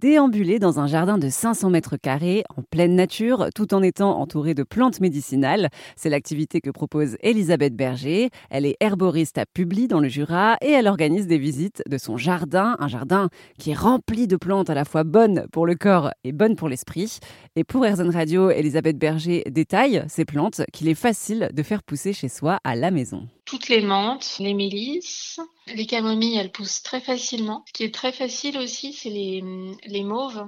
Déambuler dans un jardin de 500 mètres carrés, en pleine nature, tout en étant entouré de plantes médicinales, c'est l'activité que propose Elisabeth Berger. Elle est herboriste à Publi dans le Jura et elle organise des visites de son jardin, un jardin qui est rempli de plantes à la fois bonnes pour le corps et bonnes pour l'esprit. Et pour Airzone Radio, Elisabeth Berger détaille ces plantes qu'il est facile de faire pousser chez soi à la maison toutes les menthes, les mélisses, les camomilles, elles poussent très facilement. Ce qui est très facile aussi, c'est les, les mauves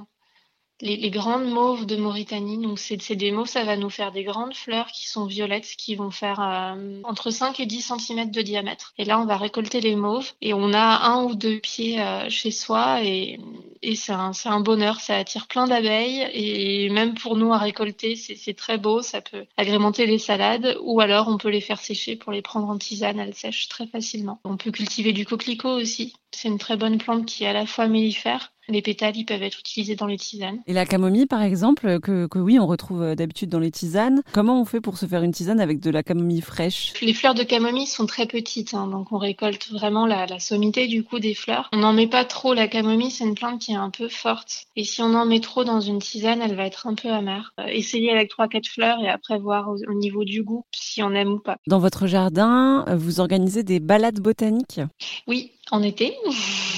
les, grandes mauves de Mauritanie. Donc, c'est des mauves, ça va nous faire des grandes fleurs qui sont violettes, qui vont faire euh, entre 5 et 10 cm de diamètre. Et là, on va récolter les mauves et on a un ou deux pieds euh, chez soi et, et c'est un, un, bonheur. Ça attire plein d'abeilles et même pour nous à récolter, c'est très beau. Ça peut agrémenter les salades ou alors on peut les faire sécher pour les prendre en tisane. Elles sèchent très facilement. On peut cultiver du coquelicot aussi. C'est une très bonne plante qui est à la fois mellifère les pétales, ils peuvent être utilisés dans les tisanes. Et la camomille, par exemple, que, oui, on retrouve euh, d'habitude dans les tisanes. Comment on fait pour se faire une tisane avec de la camomille fraîche? Les fleurs de camomille sont très petites, hein, donc on récolte vraiment la, sommité du coup des fleurs. On n'en met pas trop. La camomille, c'est une plante qui est un peu forte. Et si on en met trop dans une tisane, elle va être un peu amère. Euh, essayez avec trois, quatre fleurs et après voir au, au niveau du goût si on aime ou pas. Dans votre jardin, vous organisez des balades botaniques? Oui, en été.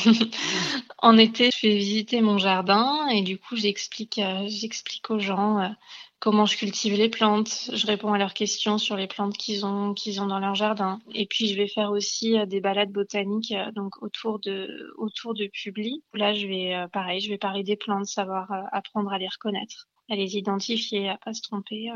en été, je fais visiter mon jardin et du coup, j'explique, euh, j'explique aux gens euh, comment je cultive les plantes. Je réponds à leurs questions sur les plantes qu'ils ont, qu'ils ont dans leur jardin. Et puis, je vais faire aussi euh, des balades botaniques donc autour de, autour de Publi. Là, je vais, pareil, je vais parler des plantes, savoir apprendre à les reconnaître à les identifier, à pas se tromper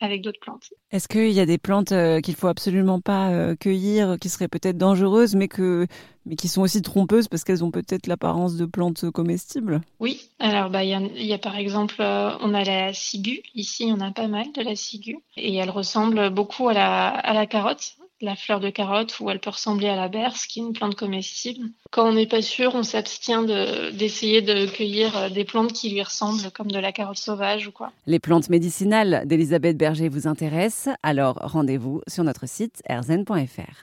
avec d'autres plantes. Est-ce qu'il y a des plantes euh, qu'il faut absolument pas euh, cueillir, qui seraient peut-être dangereuses, mais que mais qui sont aussi trompeuses parce qu'elles ont peut-être l'apparence de plantes comestibles? Oui, alors bah il y, y, a par exemple, on a la ciguë. Ici, on a pas mal de la ciguë et elle ressemble beaucoup à la à la carotte la fleur de carotte ou elle peut ressembler à la berce, qui est une plante comestible. Quand on n'est pas sûr, on s'abstient d'essayer de, cueillir euh, des plantes qui lui ressemblent, comme de la carotte sauvage ou quoi. Les plantes médicinales d'Elisabeth Berger vous intéressent Alors rendez-vous sur notre site erzen.fr.